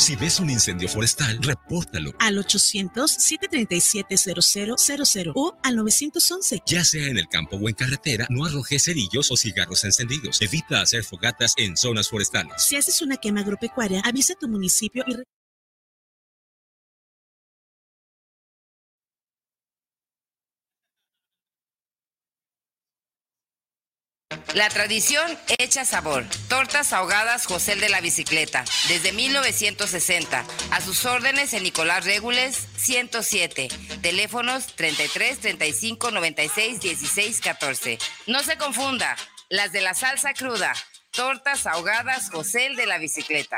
Si ves un incendio forestal, repórtalo. Al 800-737-0000 o al 911. Ya sea en el campo o en carretera, no arrojes cerillos o cigarros encendidos. Evita hacer fogatas en zonas forestales. Si haces una quema agropecuaria, avisa a tu municipio y La tradición hecha sabor. Tortas ahogadas José de la Bicicleta, desde 1960. A sus órdenes en Nicolás Regules 107. Teléfonos 33 35 96 16 14. No se confunda, las de la salsa cruda. Tortas ahogadas José de la Bicicleta.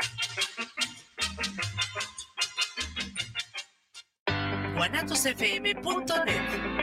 guanatosfm.net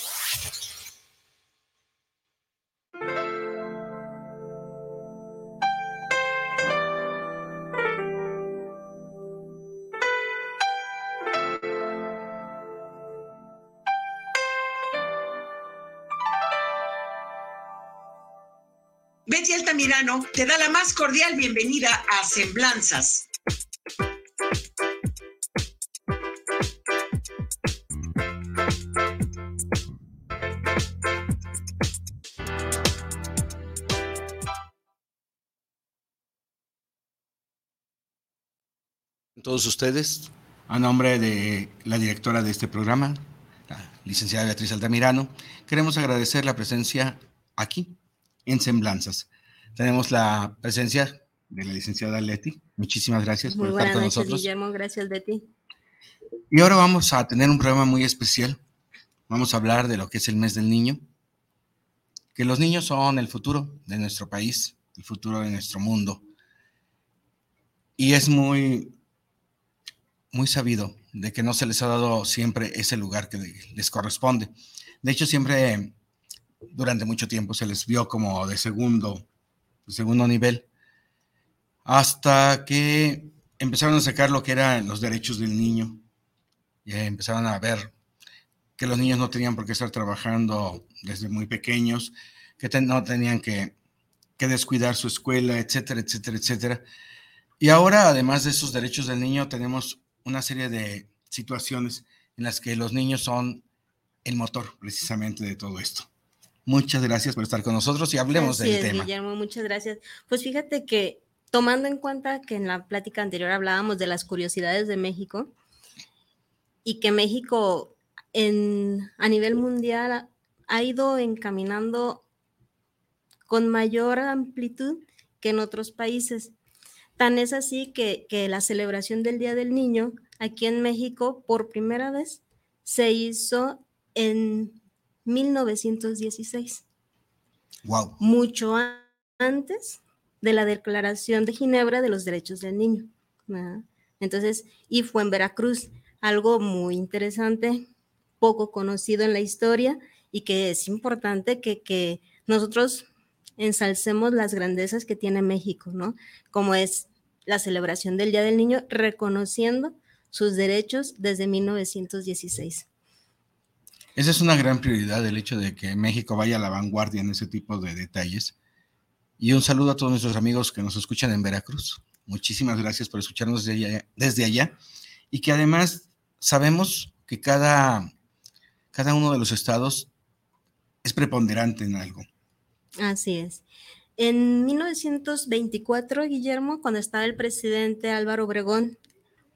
Altamirano te da la más cordial bienvenida a Semblanzas. Todos ustedes, a nombre de la directora de este programa, la licenciada Beatriz Altamirano, queremos agradecer la presencia aquí en Semblanzas. Tenemos la presencia de la licenciada Leti. Muchísimas gracias por estar con nosotros. Guillermo, gracias Leti. Y ahora vamos a tener un programa muy especial. Vamos a hablar de lo que es el mes del niño, que los niños son el futuro de nuestro país, el futuro de nuestro mundo. Y es muy, muy sabido de que no se les ha dado siempre ese lugar que les corresponde. De hecho, siempre durante mucho tiempo se les vio como de segundo, segundo nivel, hasta que empezaron a sacar lo que eran los derechos del niño. Y empezaron a ver que los niños no tenían por qué estar trabajando desde muy pequeños, que no tenían que, que descuidar su escuela, etcétera, etcétera, etcétera. Y ahora, además de esos derechos del niño, tenemos una serie de situaciones en las que los niños son el motor precisamente de todo esto. Muchas gracias por estar con nosotros y hablemos del es, tema. Guillermo, muchas gracias. Pues fíjate que tomando en cuenta que en la plática anterior hablábamos de las curiosidades de México y que México en, a nivel mundial ha ido encaminando con mayor amplitud que en otros países. Tan es así que, que la celebración del Día del Niño aquí en México por primera vez se hizo en 1916. Wow. Mucho antes de la Declaración de Ginebra de los Derechos del Niño. Entonces, y fue en Veracruz, algo muy interesante, poco conocido en la historia y que es importante que, que nosotros ensalcemos las grandezas que tiene México, ¿no? Como es la celebración del Día del Niño, reconociendo sus derechos desde 1916. Esa es una gran prioridad, el hecho de que México vaya a la vanguardia en ese tipo de detalles. Y un saludo a todos nuestros amigos que nos escuchan en Veracruz. Muchísimas gracias por escucharnos desde allá. Y que además sabemos que cada, cada uno de los estados es preponderante en algo. Así es. En 1924, Guillermo, cuando estaba el presidente Álvaro Obregón,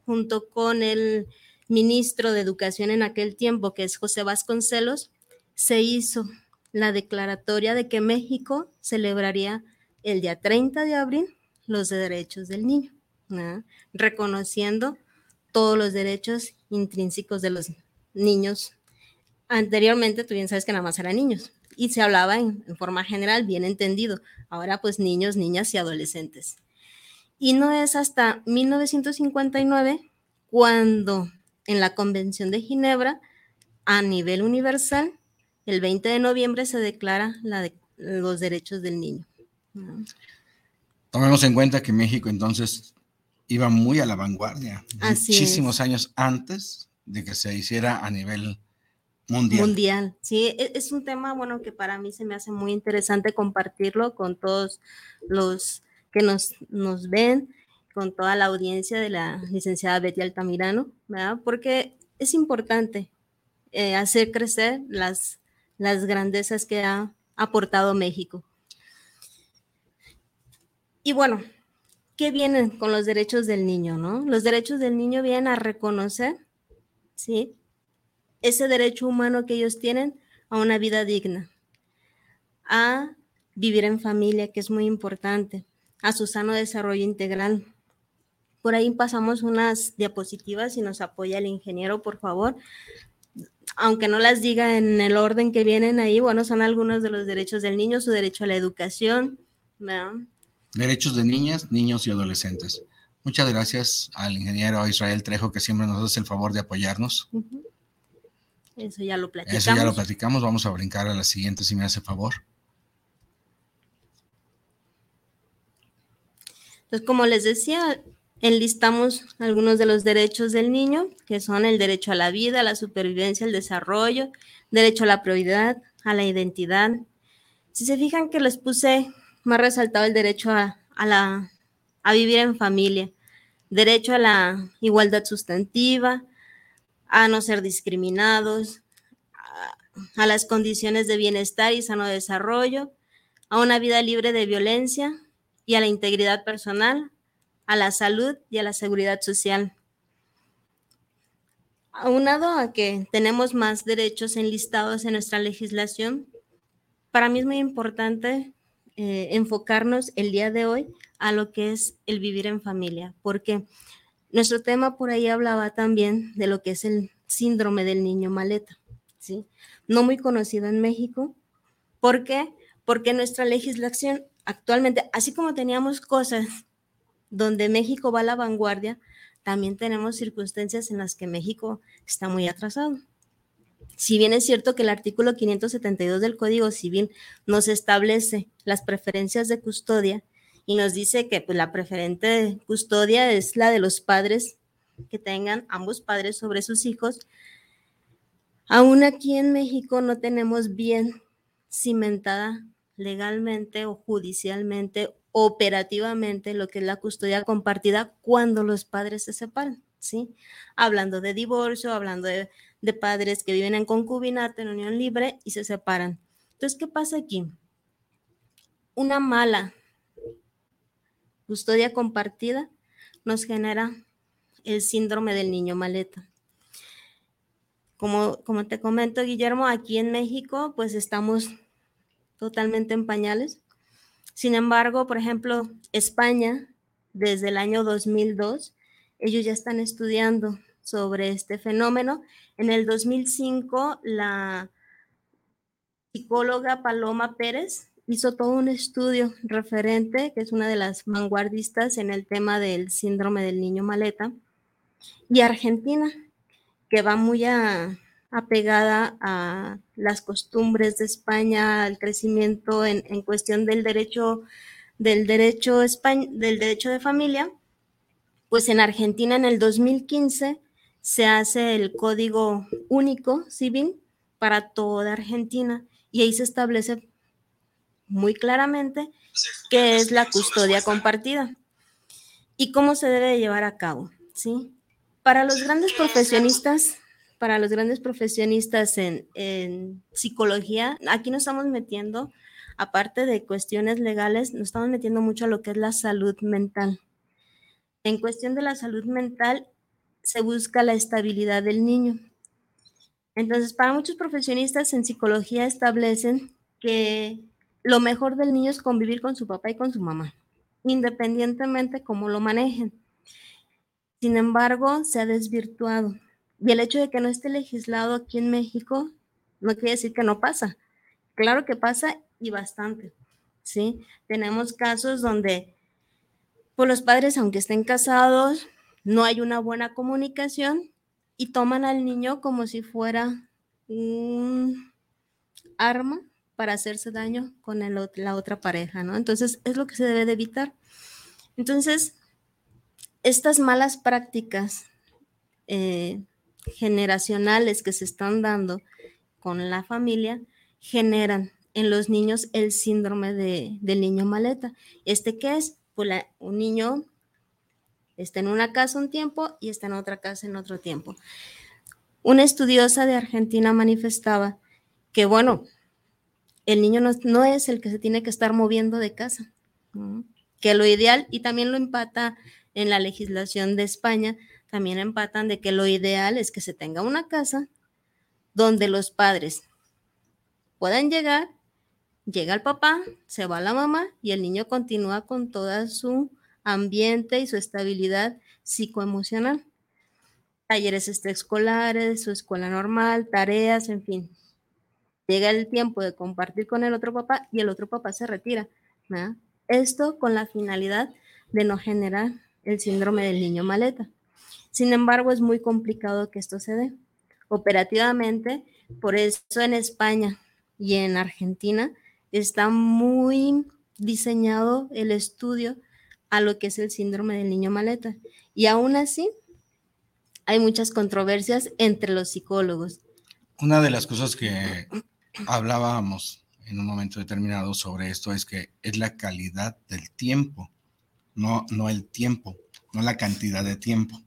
junto con el ministro de Educación en aquel tiempo, que es José Vasconcelos, se hizo la declaratoria de que México celebraría el día 30 de abril los derechos del niño, reconociendo todos los derechos intrínsecos de los niños. Anteriormente, tú bien sabes que nada más eran niños y se hablaba en, en forma general, bien entendido. Ahora, pues niños, niñas y adolescentes. Y no es hasta 1959 cuando en la Convención de Ginebra a nivel universal, el 20 de noviembre se declara la de, los derechos del niño. Tomemos en cuenta que México entonces iba muy a la vanguardia, Así muchísimos es. años antes de que se hiciera a nivel mundial. Mundial. Sí, e- es un tema, bueno, que para mí se me hace muy interesante compartirlo con todos los que nos, nos ven, con toda la audiencia de la licenciada Betty Altamirano, ¿verdad? Porque es importante eh, hacer crecer las, las grandezas que ha aportado México. Y bueno, ¿qué vienen con los derechos del niño, no? Los derechos del niño vienen a reconocer, ¿sí? Ese derecho humano que ellos tienen a una vida digna, a vivir en familia, que es muy importante, a su sano desarrollo integral. Por ahí pasamos unas diapositivas y nos apoya el ingeniero, por favor. Aunque no las diga en el orden que vienen ahí, bueno, son algunos de los derechos del niño, su derecho a la educación, ¿verdad? Derechos de niñas, niños y adolescentes. Muchas gracias al ingeniero Israel Trejo que siempre nos hace el favor de apoyarnos. Eso ya lo platicamos. Eso ya lo platicamos. Vamos a brincar a la siguiente si me hace favor. Entonces, como les decía, enlistamos algunos de los derechos del niño, que son el derecho a la vida, a la supervivencia, al desarrollo, derecho a la prioridad, a la identidad. Si se fijan que les puse más resaltado el derecho a, a la, a vivir en familia, derecho a la igualdad sustantiva, a no ser discriminados, a, a las condiciones de bienestar y sano desarrollo, a una vida libre de violencia y a la integridad personal, a la salud y a la seguridad social. Aunado a que tenemos más derechos enlistados en nuestra legislación, para mí es muy importante eh, enfocarnos el día de hoy a lo que es el vivir en familia, porque nuestro tema por ahí hablaba también de lo que es el síndrome del niño maleta, ¿sí? No muy conocido en México. ¿Por qué? Porque nuestra legislación actualmente, así como teníamos cosas donde México va a la vanguardia, también tenemos circunstancias en las que México está muy atrasado. Si bien es cierto que el artículo 572 del Código Civil nos establece las preferencias de custodia y nos dice que pues, la preferente custodia es la de los padres que tengan ambos padres sobre sus hijos, aún aquí en México no tenemos bien cimentada legalmente o judicialmente, operativamente, lo que es la custodia compartida cuando los padres se separan, ¿sí? Hablando de divorcio, hablando de, padres que viven en concubinato, en unión libre y se separan. Entonces, ¿qué pasa aquí? Una mala custodia compartida nos genera el síndrome del niño maleta. Como, como te comento, Guillermo, aquí en México, pues estamos totalmente en pañales. Sin embargo, por ejemplo, España, desde el año 2002, ellos ya están estudiando sobre este fenómeno. En el 2005, la psicóloga Paloma Pérez hizo todo un estudio referente, que es una de las vanguardistas en el tema del síndrome del niño maleta, y Argentina, que va muy apegada a las costumbres de España, al crecimiento en, en cuestión del derecho, del derecho, españ del derecho de familia, pues en Argentina en el 2015 se hace el código único civil para toda Argentina y ahí se establece muy claramente qué es la custodia compartida y cómo se debe llevar a cabo, ¿sí? Para los grandes profesionistas, para los grandes profesionistas en, psicología, aquí nos estamos metiendo, aparte de cuestiones legales, nos estamos metiendo mucho a lo que es la salud mental. En cuestión de la salud mental, se busca la estabilidad del niño. Entonces, para muchos profesionistas en psicología establecen que lo mejor del niño es convivir con su papá y con su mamá, independientemente cómo lo manejen. Sin embargo, se ha desvirtuado. Y el hecho de que no esté legislado aquí en México no quiere decir que no pasa. Claro que pasa y bastante. ¿sí? Tenemos casos donde pues, los padres, aunque estén casados, no hay una buena comunicación y toman al niño como si fuera un arma para hacerse daño con la otra pareja, ¿no? Entonces, es lo que se debe de evitar. Entonces, estas malas prácticas eh, generacionales que se están dando con la familia generan en los niños el síndrome de, del niño maleta. ¿Este qué es? Pues un niño está en una casa un tiempo y está en otra casa en otro tiempo. Una estudiosa de Argentina manifestaba que, bueno, el niño no, es el que se tiene que estar moviendo de casa, que lo ideal, y también lo empata en la legislación de España, también empatan de que lo ideal es que se tenga una casa donde los padres puedan llegar, llega el papá, se va la mamá y el niño continúa con toda su ambiente y su estabilidad psicoemocional. Talleres extraescolares, su escuela normal, tareas, en fin. Llega el tiempo de compartir con el otro papá y el otro papá se retira. Esto con la finalidad de no generar el síndrome del niño maleta. Sin embargo, es muy complicado que esto se dé. Operativamente, por eso en España y en Argentina está muy diseñado el estudio a lo que es el síndrome del niño maleta. Y aún así, hay muchas controversias entre los psicólogos. Una de las cosas que hablábamos en un momento determinado sobre esto es que es la calidad del tiempo, no, no el tiempo, no la cantidad de tiempo.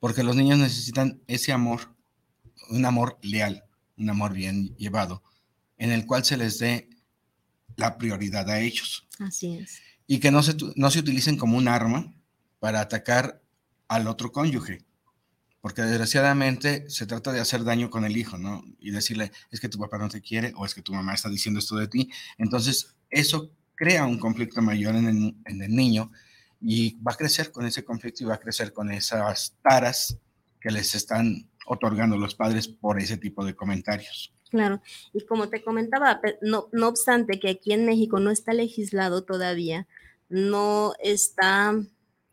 Porque los niños necesitan ese amor, un amor leal, un amor bien llevado, en el cual se les dé la prioridad a ellos. Así es y que no se, no se utilicen como un arma para atacar al otro cónyuge, porque desgraciadamente se trata de hacer daño con el hijo, ¿no? Y decirle, es que tu papá no te quiere o es que tu mamá está diciendo esto de ti. Entonces, eso crea un conflicto mayor en el, en el niño y va a crecer con ese conflicto y va a crecer con esas taras que les están otorgando los padres por ese tipo de comentarios. Claro, y como te comentaba, no, no obstante que aquí en México no está legislado todavía, no está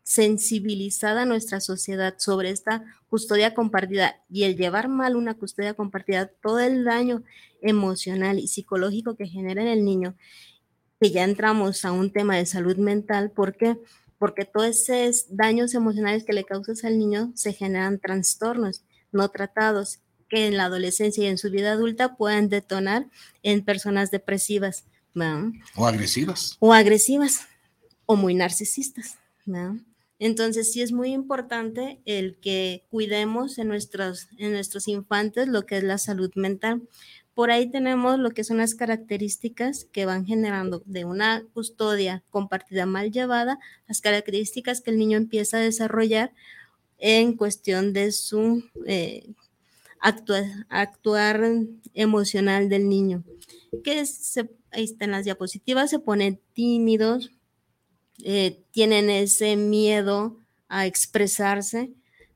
sensibilizada nuestra sociedad sobre esta custodia compartida y el llevar mal una custodia compartida, todo el daño emocional y psicológico que genera en el niño, que ya entramos a un tema de salud mental, ¿por qué? Porque todos esos daños emocionales que le causas al niño se generan trastornos no tratados que en la adolescencia y en su vida adulta puedan detonar en personas depresivas. O agresivas. O agresivas o muy narcisistas. Entonces sí es muy importante el que cuidemos en nuestros, en nuestros infantes lo que es la salud mental. Por ahí tenemos lo que son las características que van generando de una custodia compartida mal llevada, las características que el niño empieza a desarrollar en cuestión de su eh, actuar emocional del niño. Que ahí están las diapositivas, se ponen tímidos, eh, tienen ese miedo a expresarse,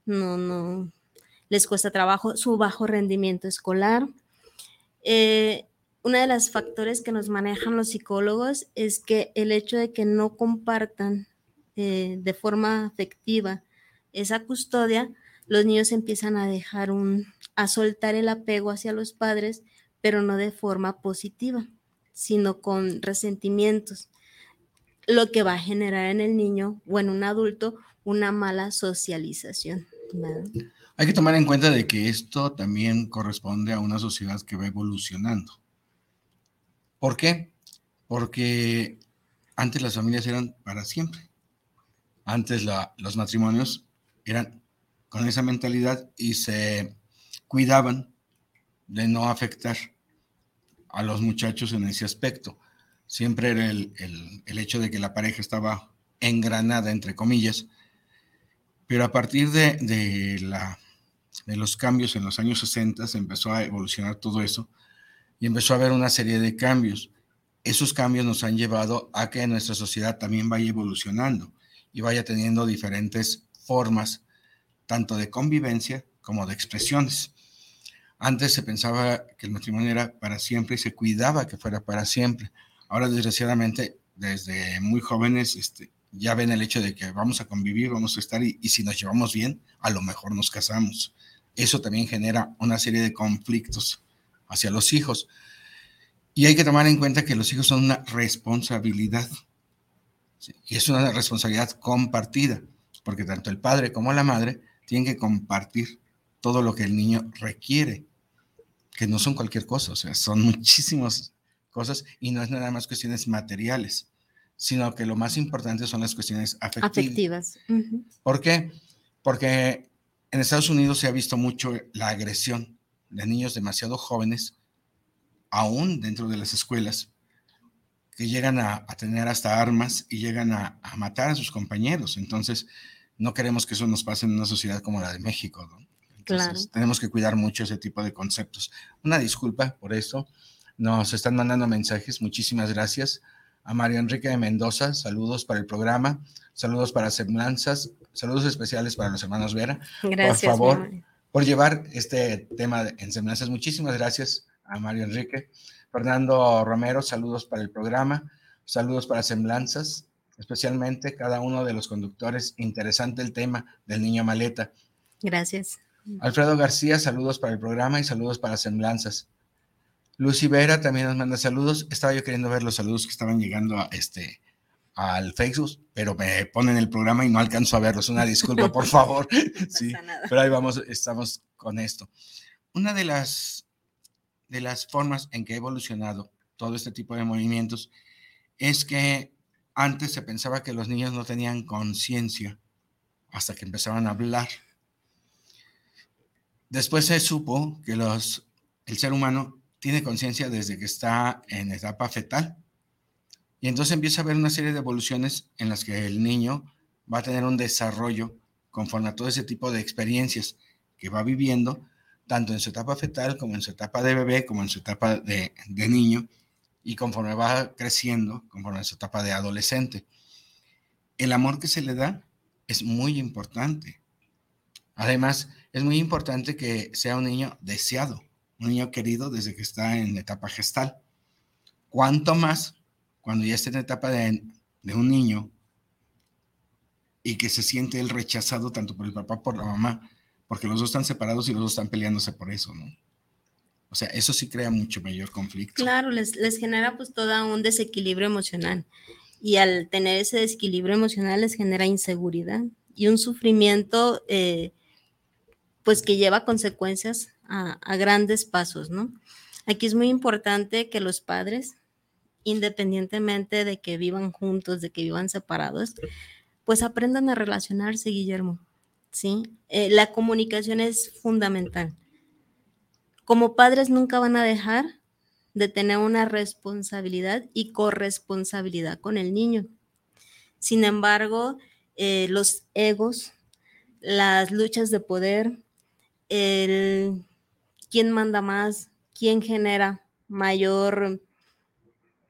no, no, les cuesta trabajo, su bajo rendimiento escolar. Eh, uno de los factores que nos manejan los psicólogos es que el hecho de que no compartan eh, de forma afectiva esa custodia, los niños empiezan a dejar un, a soltar el apego hacia los padres, pero no de forma positiva, sino con resentimientos lo que va a generar en el niño o en un adulto una mala socialización. Hay que tomar en cuenta de que esto también corresponde a una sociedad que va evolucionando. ¿Por qué? Porque antes las familias eran para siempre. Antes los matrimonios eran con esa mentalidad y se cuidaban de no afectar a los muchachos en ese aspecto siempre era el, hecho de que la pareja estaba engranada, entre comillas, pero a partir de, la, de los cambios en los años 60 se empezó a evolucionar todo eso y empezó a haber una serie de cambios. Esos cambios nos han llevado a que nuestra sociedad también vaya evolucionando y vaya teniendo diferentes formas, tanto de convivencia como de expresiones. Antes se pensaba que el matrimonio era para siempre y se cuidaba que fuera para siempre. Ahora, desgraciadamente, desde muy jóvenes, este, ya ven el hecho de que vamos a convivir, vamos a estar y, si nos llevamos bien, a lo mejor nos casamos. Eso también genera una serie de conflictos hacia los hijos. Y hay que tomar en cuenta que los hijos son una responsabilidad. Y es una responsabilidad compartida. porque tanto el padre como la madre tienen que compartir todo lo que el niño requiere, que no son cualquier cosa, o sea, son muchísimas cosas y no es nada más cuestiones materiales, sino que lo más importante son las cuestiones afectivas. ¿Por qué? Porque en Estados Unidos se ha visto mucho la agresión de niños demasiado jóvenes, aún dentro de las escuelas, que llegan a, tener hasta armas y llegan a, matar a sus compañeros. Entonces, no queremos que eso nos pase en una sociedad como la de México. Entonces, tenemos que cuidar mucho ese tipo de conceptos. Una disculpa por eso. Nos están mandando mensajes. Muchísimas gracias. A Mario Enrique de Mendoza, saludos para el programa, saludos para Semblanzas, saludos especiales para los hermanos Vera. Gracias. Por favor, por llevar este tema en Semblanzas. Muchísimas gracias a Mario Enrique. Fernando Romero, saludos para el programa, saludos para Semblanzas, especialmente cada uno de los conductores. Interesante el tema del niño maleta. Gracias. Alfredo García, saludos para el programa y saludos para Semblanzas. Lucy Vera también nos manda saludos. Estaba yo queriendo ver los saludos que estaban llegando a este, al Facebook, pero me ponen el programa y no alcanzo a verlos. Una disculpa, por favor. sí, pero ahí vamos, estamos con esto. Una de las de las formas en que ha evolucionado todo este tipo de movimientos es que antes se pensaba que los niños no tenían conciencia hasta que empezaban a hablar. Después se supo que los, el ser humano tiene conciencia desde que está en etapa fetal. Y entonces empieza a haber una serie de evoluciones en las que el niño va a tener un desarrollo conforme a todo ese tipo de experiencias que va viviendo tanto en su etapa fetal como en su etapa de bebé, como en su etapa de, niño, y conforme va creciendo, conforme en su etapa de adolescente. El amor que se le da es muy importante. Además, es muy importante que sea un niño deseado, un niño querido desde que está en etapa gestal. Cuanto más cuando ya está en etapa de, de un niño y que se siente él rechazado tanto por el papá por la mamá, porque los dos están separados y los dos están peleándose por eso, ¿no? O sea, eso sí crea mucho mayor conflicto. Claro, les, les genera pues todo un desequilibrio emocional. Y al tener ese desequilibrio emocional les genera inseguridad y un sufrimiento eh, pues que lleva consecuencias a, grandes pasos, ¿no? Aquí es muy importante que los padres, independientemente de que vivan juntos, de que vivan separados, pues aprendan a relacionarse, Guillermo. ¿sí? Eh, la comunicación es fundamental. Como padres nunca van a dejar de tener una responsabilidad y corresponsabilidad con el niño. Sin embargo, eh, los egos, las luchas de poder, el quién manda más, quién genera mayor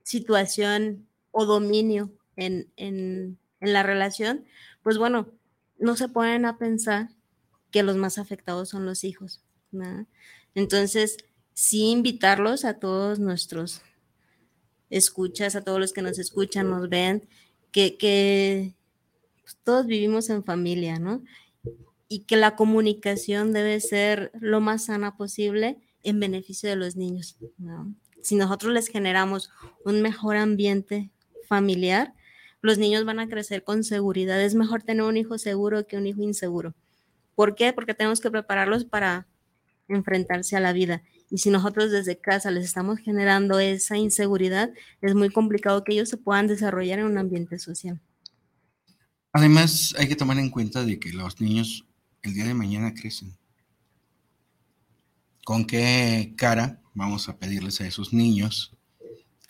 situación o dominio en, en la relación, pues bueno, no se ponen a pensar que los más afectados son los hijos. Entonces, sí invitarlos a todos nuestros escuchas, a todos los que nos escuchan, nos ven, que, pues, todos vivimos en familia, ¿no? Y que la comunicación debe ser lo más sana posible en beneficio de los niños. Si nosotros les generamos un mejor ambiente familiar, los niños van a crecer con seguridad. Es mejor tener un hijo seguro que un hijo inseguro. ¿Por qué? Porque tenemos que prepararlos para enfrentarse a la vida. Y si nosotros desde casa les estamos generando esa inseguridad, es muy complicado que ellos se puedan desarrollar en un ambiente social. Además, hay que tomar en cuenta de que los niños el día de mañana crecen. ¿Con qué cara vamos a pedirles a esos niños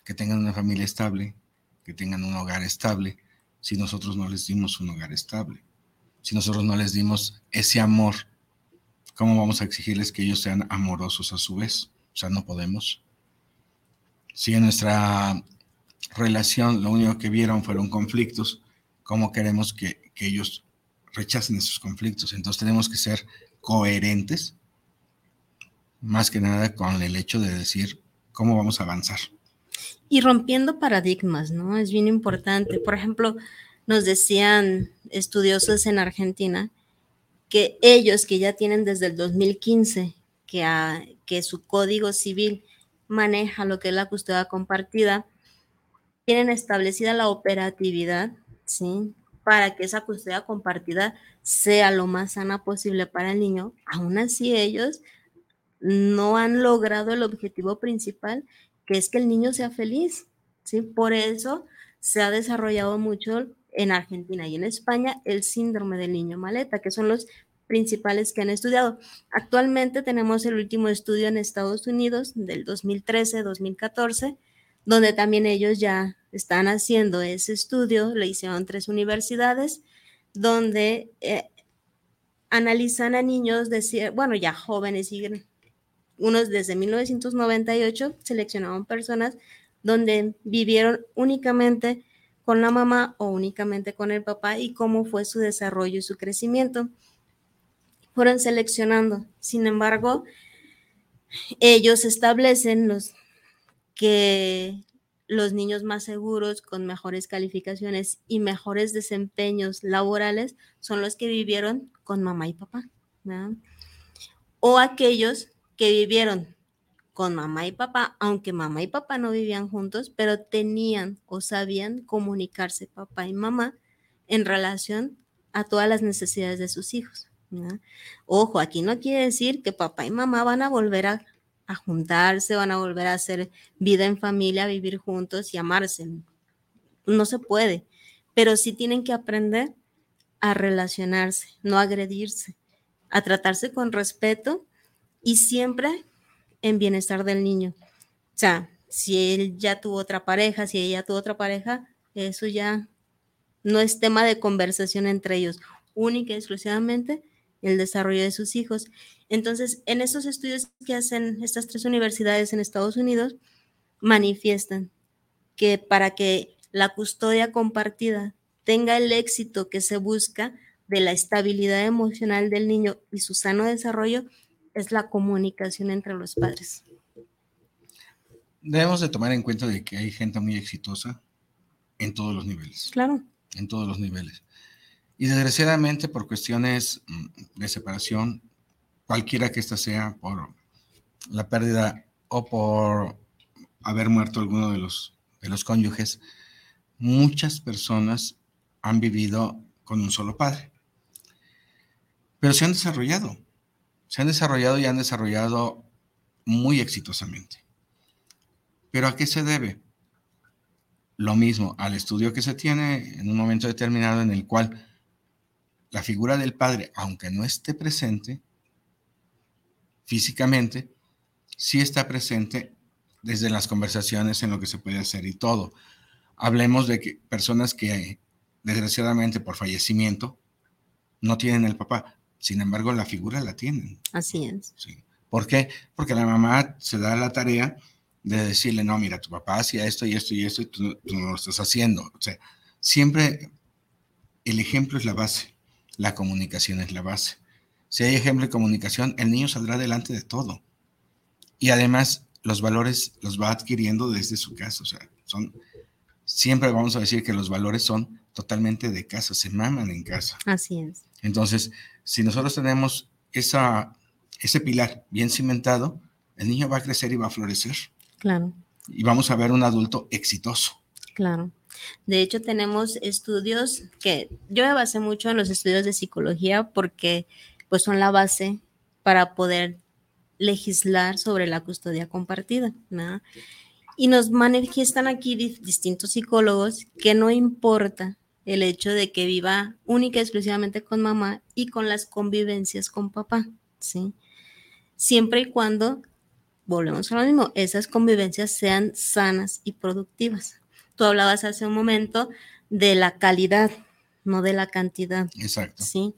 que tengan una familia estable, que tengan un hogar estable si nosotros no les dimos un hogar estable? Si nosotros no les dimos ese amor, ¿cómo vamos a exigirles que ellos sean amorosos a su vez? O sea, no podemos. Si en nuestra relación lo único que vieron fueron conflictos, ¿cómo queremos que, que ellos rechacen esos conflictos? Entonces tenemos que ser coherentes, más que nada con el hecho de decir cómo vamos a avanzar y rompiendo paradigmas, ¿no? Es bien importante. Por ejemplo, nos decían estudiosos en Argentina que ellos que ya tienen desde el 2015 que, que su código civil maneja lo que es la custodia compartida, tienen establecida la operatividad, ¿sí? Para que esa custodia compartida sea lo más sana posible para el niño, aún así ellos no han logrado el objetivo principal, que es que el niño sea feliz. ¿sí? Por eso se ha desarrollado mucho en Argentina y en España el síndrome del niño maleta, que son los principales que han estudiado. Actualmente tenemos el último estudio en Estados Unidos del 2013-2014, donde también ellos ya están haciendo ese estudio, le hicieron tres universidades, donde eh, analizan a niños bueno, ya jóvenes y unos desde 1998 seleccionaron personas donde vivieron únicamente con la mamá o únicamente con el papá y cómo fue su desarrollo y su crecimiento. Fueron seleccionando. Sin embargo, ellos establecen los que los niños más seguros, con mejores calificaciones y mejores desempeños laborales son los que vivieron con mamá y papá. O aquellos que vivieron con mamá y papá, aunque mamá y papá no vivían juntos, pero tenían o sabían comunicarse papá y mamá en relación a todas las necesidades de sus hijos. Ojo, aquí no quiere decir que papá y mamá van a volver a, a, juntarse, van a volver a hacer vida en familia, vivir juntos y amarse. No se puede, pero sí tienen que aprender a relacionarse, no agredirse, a tratarse con respeto y siempre en bienestar del niño. O sea, si él ya tuvo otra pareja, si ella tuvo otra pareja, eso ya no es tema de conversación entre ellos, única y exclusivamente el desarrollo de sus hijos. Entonces, en estos estudios que hacen estas tres universidades en Estados Unidos, manifiestan que para que la custodia compartida tenga el éxito que se busca de la estabilidad emocional del niño y su sano desarrollo, es la comunicación entre los padres. Debemos de tomar en cuenta de que hay gente muy exitosa en todos los niveles. Claro. En todos los niveles. Y desgraciadamente por cuestiones mm, de separación, cualquiera que ésta sea, por la pérdida o por haber muerto alguno de los, de los cónyuges, muchas personas han vivido con un solo padre. Pero se han desarrollado se han desarrollado y han desarrollado muy exitosamente. ¿Pero a qué se debe? Lo mismo, al estudio que se tiene en un momento determinado en el cual la figura del padre, aunque no esté presente físicamente, sí está presente desde las conversaciones en lo que se puede hacer y todo. Hablemos de que personas que desgraciadamente por fallecimiento no tienen el papá, sin embargo, la figura la tienen. Así es. Sí. ¿Por qué? Porque la mamá se da la tarea de decirle, no, mira, tu papá hacía esto y esto y esto y tú, no lo estás haciendo. O sea, siempre el ejemplo es la base, la comunicación es la base. Si hay ejemplo de comunicación, el niño saldrá delante de todo. Y además, los valores los va adquiriendo desde su casa. O sea, son, siempre vamos a decir que los valores son totalmente de casa, se maman en casa. Así es. Entonces, si nosotros tenemos esa, ese pilar bien cimentado, el niño va a crecer y va a florecer. Claro. Y vamos a ver un adulto exitoso. Claro. De hecho, tenemos estudios que yo me basé mucho en los estudios de psicología porque pues son la base para poder legislar sobre la custodia compartida. Y nos manifiestan aquí distintos psicólogos que no importa el hecho de que viva única y exclusivamente con mamá y con las convivencias con papá, ¿sí? Siempre y cuando, volvemos a lo mismo, esas convivencias sean sanas y productivas. Tú hablabas hace un momento de la calidad, no de la cantidad. Exacto. Sí.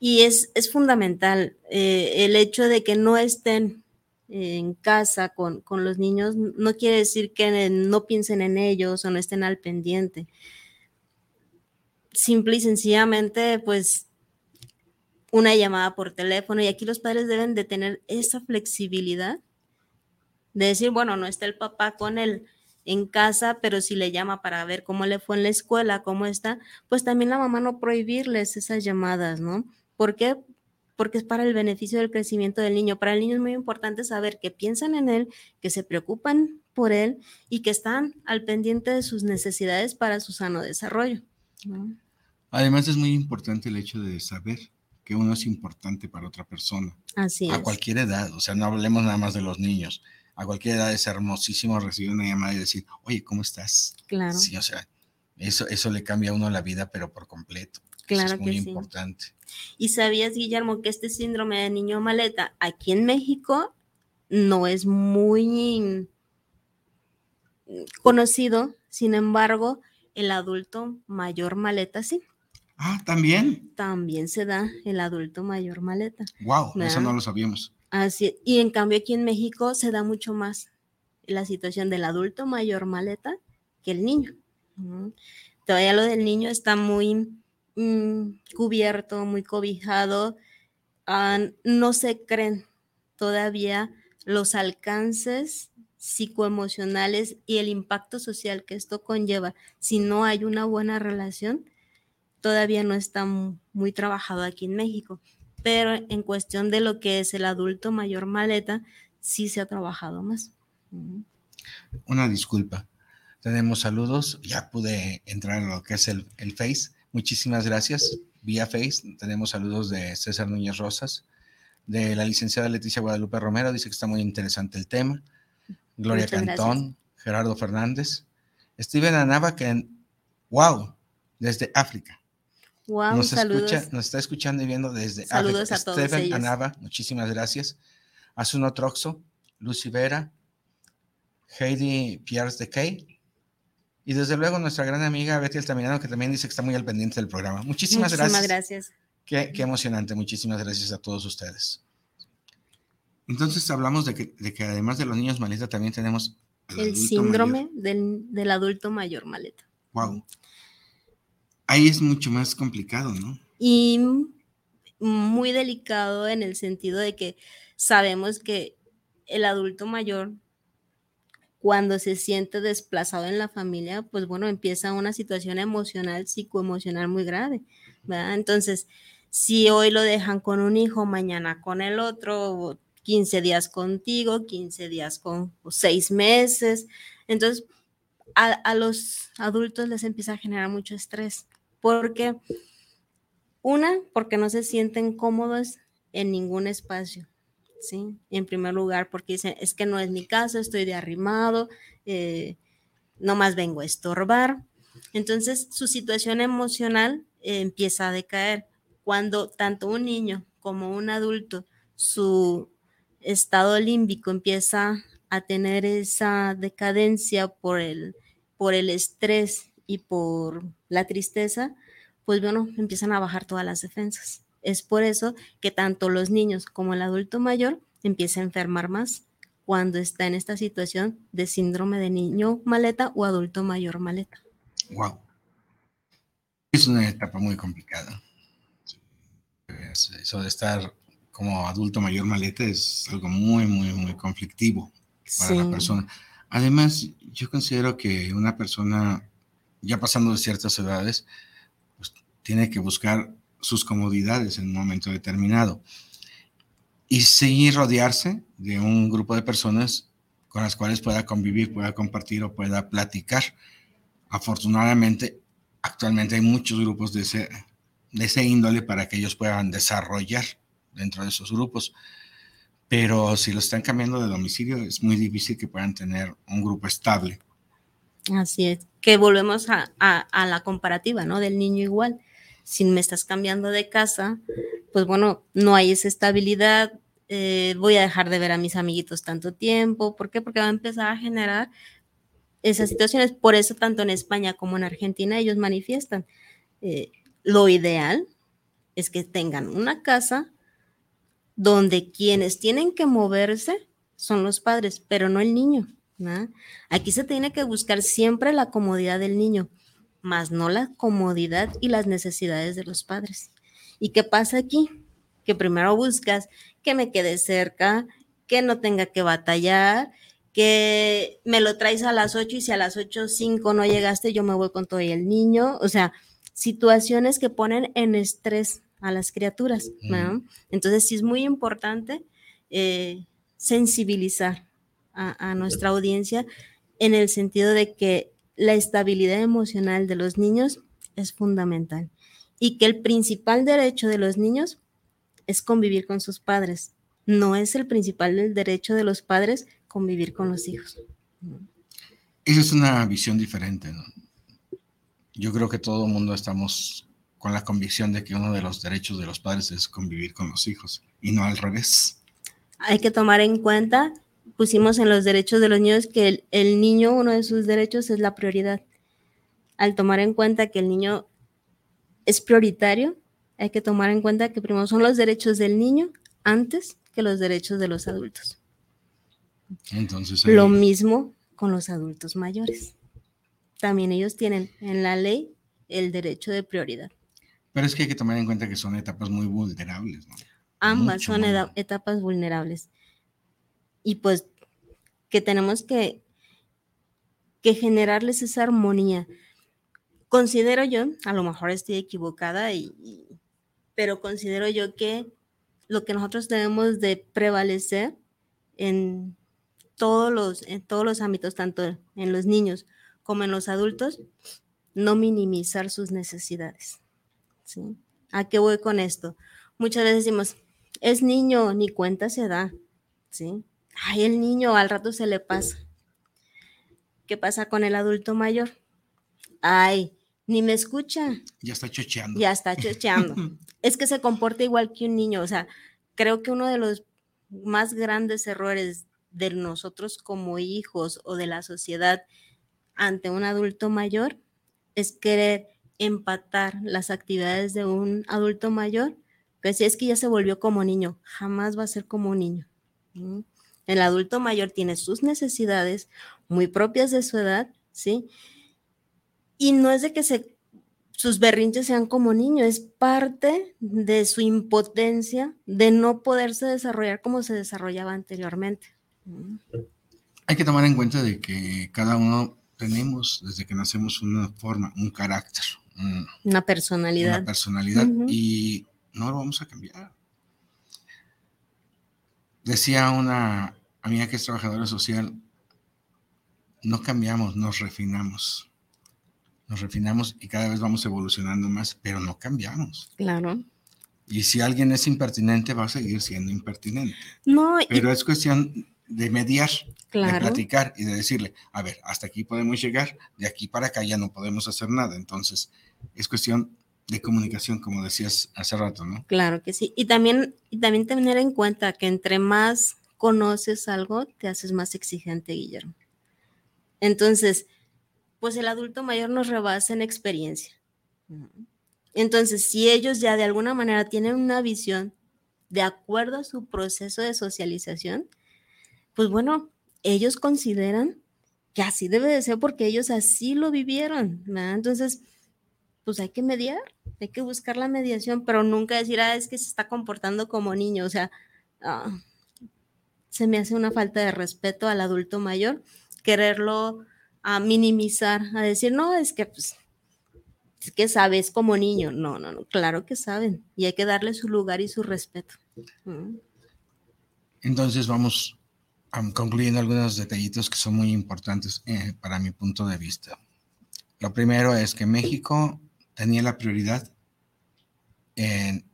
Y es, es fundamental eh, el hecho de que no estén en casa con, con, los niños, no quiere decir que no piensen en ellos o no estén al pendiente simple y sencillamente, pues, una llamada por teléfono. Y aquí los padres deben de tener esa flexibilidad de decir, bueno, no está el papá con él en casa, pero si le llama para ver cómo le fue en la escuela, cómo está, pues también la mamá no prohibirles esas llamadas, ¿no? ¿Por qué? Porque es para el beneficio del crecimiento del niño. Para el niño es muy importante saber que piensan en él, que se preocupan por él y que están al pendiente de sus necesidades para su sano desarrollo. Además es muy importante el hecho de saber que uno es importante para otra persona. Así a es. cualquier edad, o sea, no hablemos nada más de los niños. A cualquier edad es hermosísimo recibir una llamada y decir, oye, ¿cómo estás? Claro, Sí, o sea, eso, eso le cambia a uno la vida, pero por completo. Eso claro es muy que sí. importante. ¿Y sabías, Guillermo, que este síndrome de niño maleta aquí en México no es muy conocido? Sin embargo, el adulto mayor maleta sí. Ah, también. También se da el adulto mayor maleta. Wow, eso no lo sabíamos. Así, y en cambio aquí en México se da mucho más la situación del adulto mayor maleta que el niño. Todavía lo del niño está muy mm, cubierto, muy cobijado. ah, no se creen todavía los alcances psicoemocionales y el impacto social que esto conlleva si no hay una buena relación. Todavía no está mu- muy trabajado aquí en México pero en cuestión de lo que es el adulto mayor maleta, sí se ha trabajado más. Una disculpa. Tenemos saludos. Ya pude entrar a lo que es el, el Face. Muchísimas gracias. Vía Face tenemos saludos de César Núñez Rosas, de la licenciada Leticia Guadalupe Romero. Dice que está muy interesante el tema. Gloria Muchas Cantón, Gerardo Fernández. Steven Anava, que, wow, desde África. Wow, nos, saludos. escucha, nos está escuchando y viendo desde Saludos África. a todos ellos. Anava, muchísimas gracias. Asuno Troxo, Lucy Vera, Heidi Pierce de Kay. Y desde luego nuestra gran amiga Betty Altamirano, que también dice que está muy al pendiente del programa. Muchísimas, Muchísimas gracias. gracias. Qué, qué emocionante. Muchísimas gracias a todos ustedes. Entonces hablamos de que, de que además de los niños maleta también tenemos El síndrome del adulto mayor maleta. Wow. Ahí es mucho más complicado, ¿no? Y muy delicado en el sentido de que sabemos que el adulto mayor, cuando se siente desplazado en la familia, pues bueno, empieza una situación emocional, psicoemocional muy grave, ¿verdad? Entonces, si hoy lo dejan con un hijo, mañana con el otro, 15 días contigo, 15 días con o seis meses, entonces a los adultos les empieza a generar mucho estrés, porque una, porque no se sienten cómodos en ningún espacio, ¿sí? En primer lugar, porque dicen, es que no es mi casa, estoy de arrimado, eh, no más vengo a estorbar. Entonces, su situación emocional eh, empieza a decaer. Cuando tanto un niño como un adulto, su estado límbico empieza a tener esa decadencia por el, por el estrés y por la tristeza, pues bueno, empiezan a bajar todas las defensas. Es por eso que tanto los niños como el adulto mayor empieza a enfermar más cuando está en esta situación de síndrome de niño maleta o adulto mayor maleta. Wow. Es una etapa muy complicada. Es- Eso de estar como adulto mayor maleta es algo muy, muy, muy conflictivo para la Sí. persona. Además, yo considero que una persona ya pasando de ciertas edades, pues, tiene que buscar sus comodidades en un momento determinado y seguir rodearse de un grupo de personas con las cuales pueda convivir, pueda compartir o pueda platicar. Afortunadamente, actualmente hay muchos grupos de ese, de ese índole para que ellos puedan desarrollar dentro de esos grupos. Pero si lo están cambiando de domicilio, es muy difícil que puedan tener un grupo estable. Así es, que volvemos a, la comparativa, ¿no? Del niño igual. Si me estás cambiando de casa, pues bueno, no hay esa estabilidad, eh, voy a dejar de ver a mis amiguitos tanto tiempo. ¿Por qué? Porque va a empezar a generar esas situaciones. Por eso, tanto en España como en Argentina, ellos manifiestan. eh, lo ideal es que tengan una casa donde quienes tienen que moverse son los padres, pero no el niño. ¿No? Aquí se tiene que buscar siempre la comodidad del niño, más no la comodidad y las necesidades de los padres. ¿Y qué pasa aquí? Que primero buscas que me quede cerca, que no tenga que batallar, que me lo traes a las 8 y si a las 8 5 no llegaste, yo me voy con todo y el niño. O sea, situaciones que ponen en estrés a las criaturas. ¿no? Entonces sí es muy importante eh, sensibilizar a, a nuestra audiencia en el sentido de que la estabilidad emocional de los niños es fundamental y que el principal derecho de los niños es convivir con sus padres. No es el principal derecho de los padres convivir con los hijos. Esa es una visión diferente. ¿no? Yo creo que todo el mundo estamos con la convicción de que uno de los derechos de los padres es convivir con los hijos y no al revés. Hay que tomar en cuenta, pusimos en los derechos de los niños que el, el niño, uno de sus derechos es la prioridad. Al tomar en cuenta que el niño es prioritario, hay que tomar en cuenta que primero son los derechos del niño antes que los derechos de los adultos. Entonces, Lo ahí- mismo con los adultos mayores. También ellos tienen en la ley el derecho de prioridad. pero es que hay que tomar en cuenta que son etapas muy vulnerables. ¿no? Ambas Mucho, son etapas vulnerables. Y pues que tenemos que, que generarles esa armonía. Considero yo, a lo mejor estoy equivocada, y, pero considero yo que lo que nosotros debemos de prevalecer en todos los, en todos los ámbitos, tanto en los niños como en los adultos, no minimizar sus necesidades. ¿sí? ¿A qué voy con esto? Muchas veces decimos, es niño, ni cuenta se da, ¿sí? Ay, el niño al rato se le pasa. ¿Qué pasa con el adulto mayor? Ay, ni me escucha, Ya está chocheando. ya está chocheando. es que se comporta igual que un niño, o sea, creo que uno de los más grandes errores de nosotros como hijos o de la sociedad ante un adulto mayor es querer empatar las actividades de un adulto mayor, que si es que ya se volvió como niño, jamás va a ser como un niño. El adulto mayor tiene sus necesidades muy propias de su edad, ¿sí? Y no es de que se, sus berrinches sean como niño, es parte de su impotencia de no poderse desarrollar como se desarrollaba anteriormente. Hay que tomar en cuenta de que cada uno tenemos desde que nacemos una forma, un carácter, un- Una personalidad. una personalidad y no lo vamos a cambiar. Decía una amiga que es trabajadora social, no cambiamos, nos refinamos. Nos refinamos y cada vez vamos evolucionando más, pero no cambiamos. Claro. Y si alguien es impertinente, va a seguir siendo impertinente. No, y- Pero es cuestión de mediar, de claro. platicar y de decirle, a ver, hasta aquí podemos llegar, de aquí para acá ya no podemos hacer nada. Entonces, es cuestión de comunicación, como decías hace rato, ¿no? Claro que sí. Y también, y también tener en cuenta que entre más conoces algo, te haces más exigente, Guillermo. Entonces, pues el adulto mayor nos rebasa en experiencia. Entonces, si ellos ya de alguna manera tienen una visión de acuerdo a su proceso de socialización, pues bueno, ellos consideran que así debe de ser porque ellos así lo vivieron. ¿verdad? Entonces, pues hay que mediar, hay que buscar la mediación, pero nunca decir, ah, es que se está comportando como niño. O sea, ah, se me hace una falta de respeto al adulto mayor quererlo a minimizar, a decir, no, es que pues, es que sabes como niño. No, no, no, claro que saben. Y hay que darle su lugar y su respeto. Mm. Entonces, vamos am, concluyendo algunos detallitos que son muy importantes eh, para mi punto de vista. Lo primero es que México tenía la prioridad en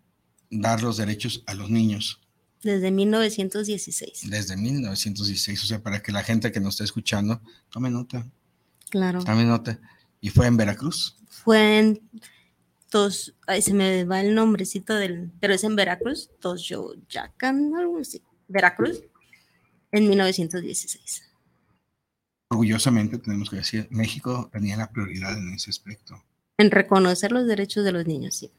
dar los derechos a los niños Desde 1916. desde 1916, o sea, para que la gente que nos está escuchando tome nota, Claro. tome nota. Y fue en Veracruz. Fue en Tos, ay, se me va el nombrecito del, pero es en Veracruz, Tosyoyacan, algo así. Veracruz, en 1916. Orgullosamente tenemos que decir, México tenía la prioridad en ese aspecto. En reconocer los derechos de los niños, sí.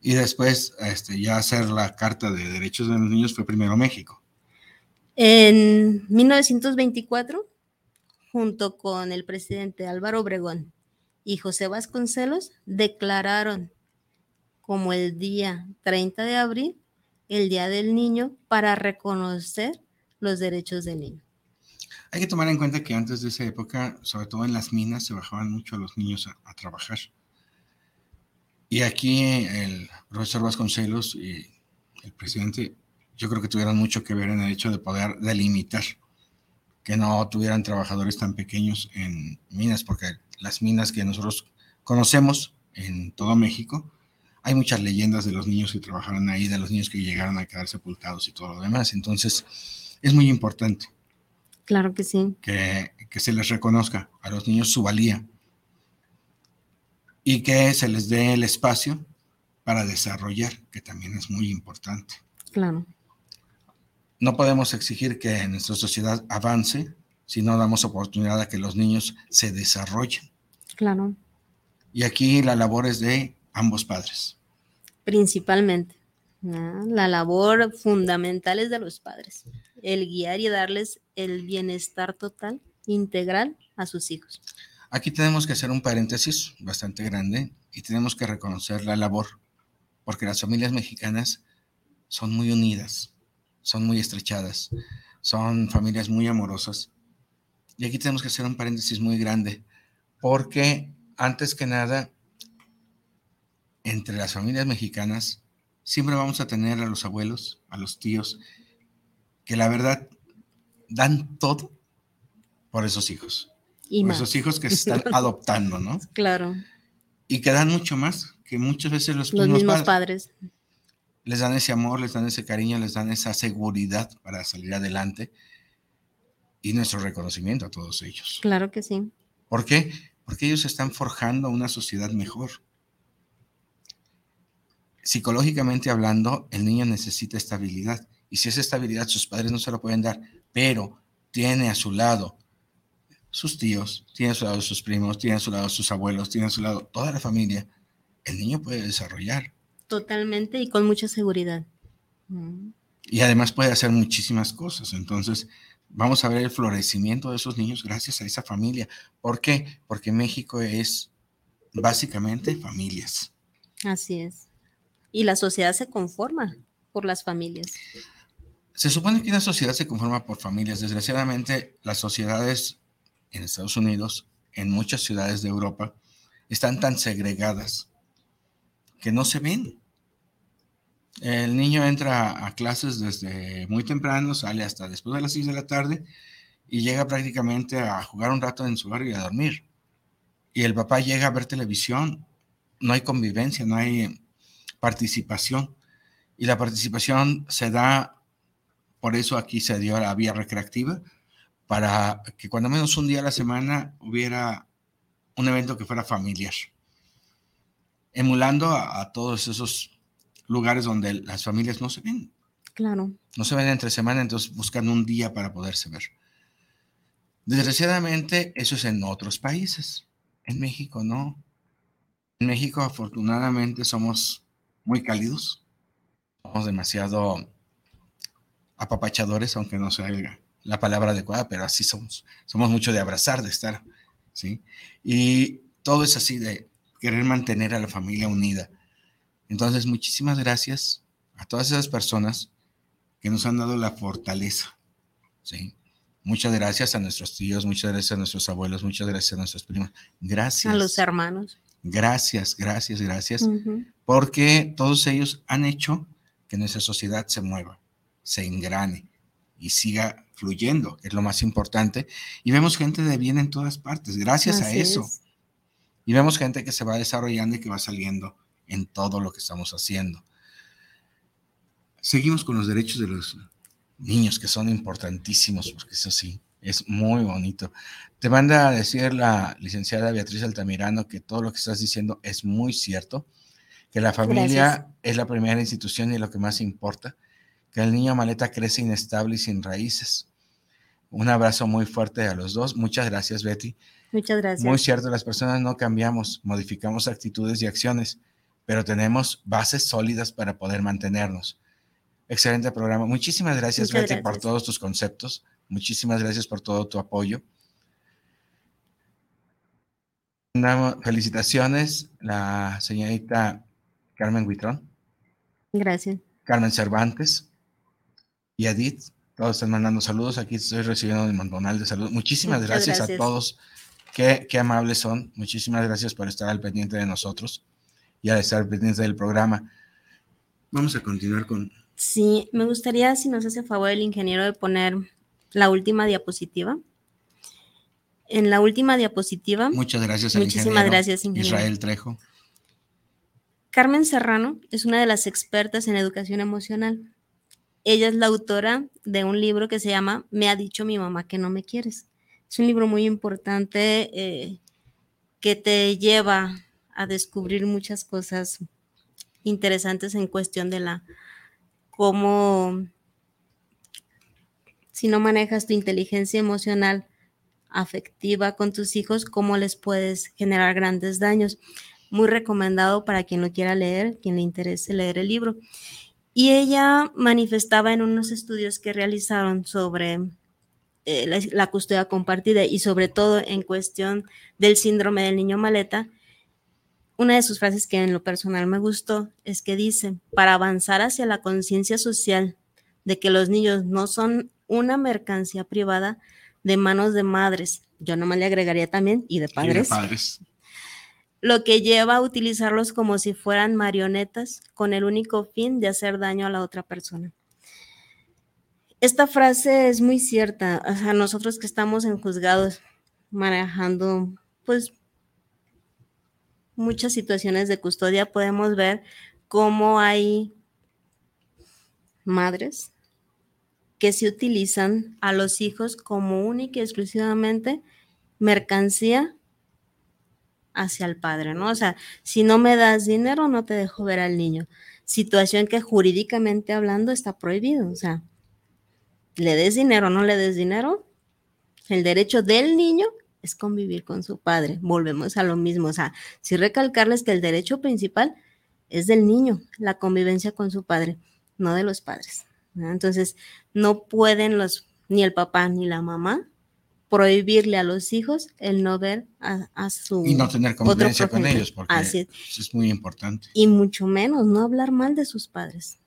Y después, este, ya hacer la Carta de Derechos de los Niños fue primero México. En 1924, junto con el presidente Álvaro Obregón y José Vasconcelos, declararon como el día 30 de abril el Día del Niño para reconocer los derechos del niño. Hay que tomar en cuenta que antes de esa época, sobre todo en las minas, se bajaban mucho a los niños a, a trabajar. Y aquí el profesor Vasconcelos y el presidente, yo creo que tuvieron mucho que ver en el hecho de poder delimitar que no tuvieran trabajadores tan pequeños en minas, porque las minas que nosotros conocemos en todo México, hay muchas leyendas de los niños que trabajaron ahí, de los niños que llegaron a quedar sepultados y todo lo demás. Entonces, es muy importante. Claro que sí. Que, que se les reconozca a los niños su valía y que se les dé el espacio para desarrollar, que también es muy importante. Claro. No podemos exigir que nuestra sociedad avance si no damos oportunidad a que los niños se desarrollen. Claro. Y aquí la labor es de ambos padres. Principalmente. La labor fundamental es de los padres, el guiar y darles el bienestar total, integral a sus hijos. Aquí tenemos que hacer un paréntesis bastante grande y tenemos que reconocer la labor, porque las familias mexicanas son muy unidas, son muy estrechadas, son familias muy amorosas. Y aquí tenemos que hacer un paréntesis muy grande, porque antes que nada, entre las familias mexicanas, siempre vamos a tener a los abuelos, a los tíos, que la verdad dan todo por esos hijos. Y por más. esos hijos que se están adoptando, ¿no? Claro. Y que dan mucho más, que muchas veces los, Los mismos padres padres. les dan ese amor, les dan ese cariño, les dan esa seguridad para salir adelante y nuestro reconocimiento a todos ellos. Claro que sí. ¿Por qué? Porque ellos están forjando una sociedad mejor. Psicológicamente hablando, el niño necesita estabilidad y si esa estabilidad sus padres no se lo pueden dar, pero tiene a su lado sus tíos, tiene a su lado sus primos, tiene a su lado sus abuelos, tiene a su lado toda la familia, el niño puede desarrollar Totalmente y con mucha seguridad. Mm. y además puede hacer muchísimas cosas. Entonces, vamos a ver el florecimiento de esos niños gracias a esa familia. ¿Por qué? Porque México es básicamente familias. Así es. Y la sociedad se conforma por las familias. Se supone que una sociedad se conforma por familias. Desgraciadamente, las sociedades en Estados Unidos, en muchas ciudades de Europa, están tan segregadas que no se ven. El niño entra a clases desde muy temprano, sale hasta después de las 6 de la tarde y llega prácticamente a jugar un rato en su barrio y a dormir. Y el papá llega a ver televisión, no hay convivencia, no hay participación. Y la participación se da, por eso aquí se dio la vía recreativa, para que cuando menos un día a la semana hubiera un evento que fuera familiar, emulando a, a todos esos lugares donde las familias no se ven, Claro. no se ven entre semana, entonces buscan un día para poderse ver. Desgraciadamente, eso es en otros países. En México no. En México, afortunadamente, somos muy cálidos. Somos demasiado apapachadores, aunque no sea el- la palabra adecuada, pero así somos. Somos mucho de abrazar, de estar, ¿sí? Y todo es así de querer mantener a la familia unida. Entonces, muchísimas gracias a todas esas personas que nos han dado la fortaleza, ¿sí? Muchas gracias a nuestros tíos, muchas gracias a nuestros abuelos, muchas gracias a nuestros primos. Gracias. A los hermanos. Gracias, gracias, gracias porque todos ellos han hecho que nuestra sociedad se mueva, se engrane y siga fluyendo, que es lo más importante. Y vemos gente de bien en todas partes, gracias a eso. es. Y vemos gente que se va desarrollando y que va saliendo en todo lo que estamos haciendo. Seguimos con los derechos de los niños, que son importantísimos, porque eso sí, es muy bonito. Te manda a decir la licenciada Beatriz Altamirano que todo lo que estás diciendo es muy cierto, que la familia Gracias. es la primera institución y lo que más importa, que el niño maleta crece inestable y sin raíces. Un abrazo muy fuerte a los dos. Muchas gracias, Betty. Muchas gracias. Muy cierto, las personas no cambiamos, modificamos actitudes y acciones, pero tenemos bases sólidas para poder mantenernos. Excelente programa. Muchísimas gracias, Muchas Betty, por gracias. todos tus conceptos. Muchísimas gracias por todo tu apoyo. Felicitaciones, la señorita Carmen Huitrón, Gracias. Carmen Cervantes y Edith. Todos están mandando saludos. Aquí estoy recibiendo un montonal de saludos. Muchísimas gracias, a todos. Qué, qué amables son. Muchísimas gracias por estar al pendiente de nosotros y al estar pendiente del programa. Vamos a continuar con. Sí, me gustaría, si nos hace favor el ingeniero, de poner la última diapositiva. En la última diapositiva, Muchas gracias al Muchísimas ingeniero gracias, ingeniero. Israel Trejo. Carmen Serrano es una de las expertas en educación emocional. Ella es la autora de un libro que se llama Me ha dicho mi mamá que no me quieres. Es un libro muy importante eh, que te lleva a descubrir muchas cosas interesantes en cuestión de la cómo si no manejas tu inteligencia emocional afectiva con tus hijos, cómo les puedes generar grandes daños. Muy recomendado para quien lo quiera leer, quien le interese leer el libro. Y ella manifestaba en unos estudios que realizaron sobre eh, la, la, custodia compartida y sobre todo en cuestión del síndrome del niño maleta, una de sus frases que en lo personal me gustó es que dice, para avanzar hacia la conciencia social de que los niños no son una mercancía privada de manos de madres, yo nomás le agregaría también, y de padres. Y de padres. Lo que lleva a utilizarlos como si fueran marionetas con el único fin de hacer daño a la otra persona. Esta frase es muy cierta. O sea, nosotros que estamos en juzgados manejando, pues, muchas situaciones de custodia, podemos ver cómo hay madres que se utilizan a los hijos como única y exclusivamente mercancía hacia el padre, ¿no? O sea, si no me das dinero, no te dejo ver al niño. Situación que jurídicamente hablando está prohibido, o sea, le des dinero o no le des dinero, el derecho del niño es convivir con su padre. Volvemos a lo mismo, o sea, si recalcarles que el derecho principal es del niño, la convivencia con su padre, no de los padres. Entonces, no pueden los, ni el papá ni la mamá prohibirle a los hijos el no ver a, su... Y no tener convivencia con ellos, porque es. es. muy importante. Y mucho menos no hablar mal de sus padres.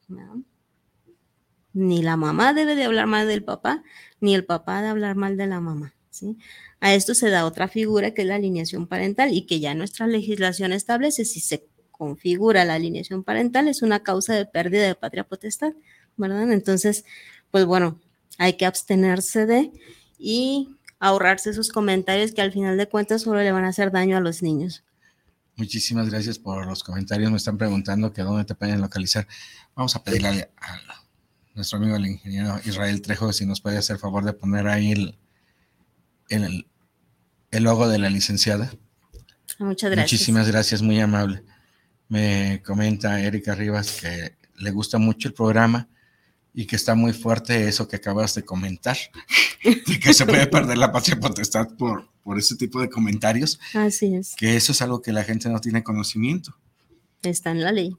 Ni la mamá debe de hablar mal del papá, ni el papá de hablar mal de la mamá. ¿sí? A esto se da otra figura que es la alineación parental y que ya nuestra legislación establece si se configura la alineación parental es una causa de pérdida de patria potestad, ¿verdad? Entonces, pues bueno, hay que abstenerse de y ahorrarse esos comentarios que al final de cuentas solo le van a hacer daño a los niños. Muchísimas gracias por los comentarios. Me están preguntando que dónde te pueden localizar. Vamos a pedirle a, nuestro amigo el ingeniero Israel Trejo si nos puede hacer favor de poner ahí el, el, el logo de la licenciada. Muchas gracias. Muchísimas gracias, muy amable. Me comenta Erika Rivas que le gusta mucho el programa y que está muy fuerte eso que acabas de comentar, de que se puede perder la patria potestad por, por ese tipo de comentarios. Así es. Que eso es algo que la gente no tiene conocimiento. Está en la ley.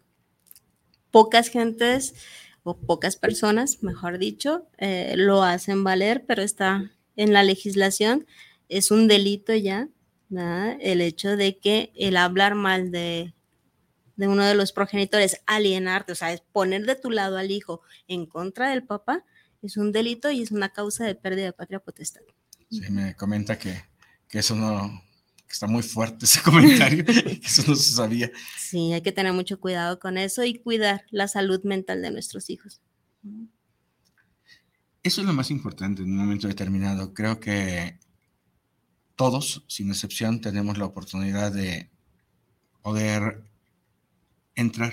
Pocas gentes o pocas personas, mejor dicho, eh, lo hacen valer, pero está en la legislación. Es un delito ya, el hecho de que el hablar mal de de uno de los progenitores, alienarte, o sea, es poner de tu lado al hijo en contra del papá, es un delito y es una causa de pérdida de patria potestad. Sí, me comenta que, eso no, que está muy fuerte ese comentario, que eso no se sabía. Sí, hay que tener mucho cuidado con eso y cuidar la salud mental de nuestros hijos. Eso es lo más importante en un momento determinado. Creo que todos, sin excepción, tenemos la oportunidad de poder entrar,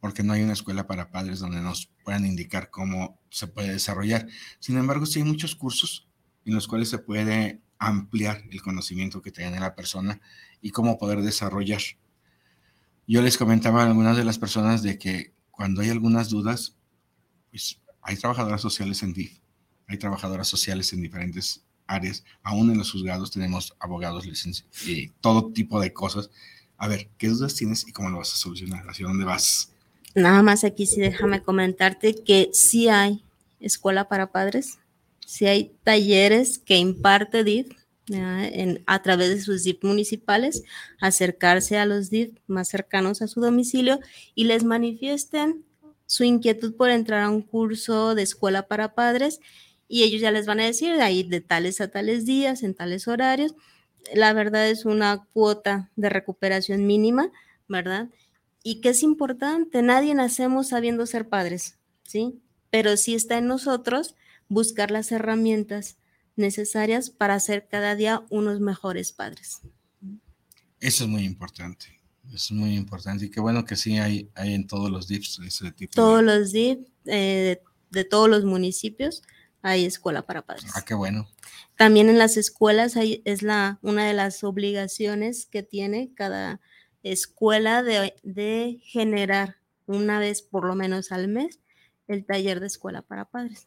porque no hay una escuela para padres donde nos puedan indicar cómo se puede desarrollar. Sin embargo, sí hay muchos cursos en los cuales se puede ampliar el conocimiento que tiene la persona y cómo poder desarrollar. Yo les comentaba a algunas de las personas de que cuando hay algunas dudas, pues hay trabajadoras sociales en DIF, hay trabajadoras sociales en diferentes áreas, aún en los juzgados tenemos abogados, licenciados y todo tipo de cosas a ver, ¿qué dudas tienes y cómo lo vas a solucionar? ¿Hacia dónde vas? Nada más aquí sí déjame comentarte que sí hay escuela para padres, sí hay talleres que imparte DIF a través de sus DIF municipales, acercarse a los DIF más cercanos a su domicilio y les manifiesten su inquietud por entrar a un curso de escuela para padres y ellos ya les van a decir ahí de tales a tales días, en tales horarios, la verdad es una cuota de recuperación mínima, ¿verdad? Y que es importante, nadie nacemos sabiendo ser padres, ¿sí? Pero sí está en nosotros buscar las herramientas necesarias para ser cada día unos mejores padres. Eso es muy importante. Es muy importante y qué bueno que sí hay, hay en todos los DIPs ese tipo. Todos los DIPs eh, de, todos los municipios hay escuela para padres. Ah, qué bueno. También en las escuelas hay, es la, una de las obligaciones que tiene cada escuela de, de generar una vez por lo menos al mes el taller de escuela para padres.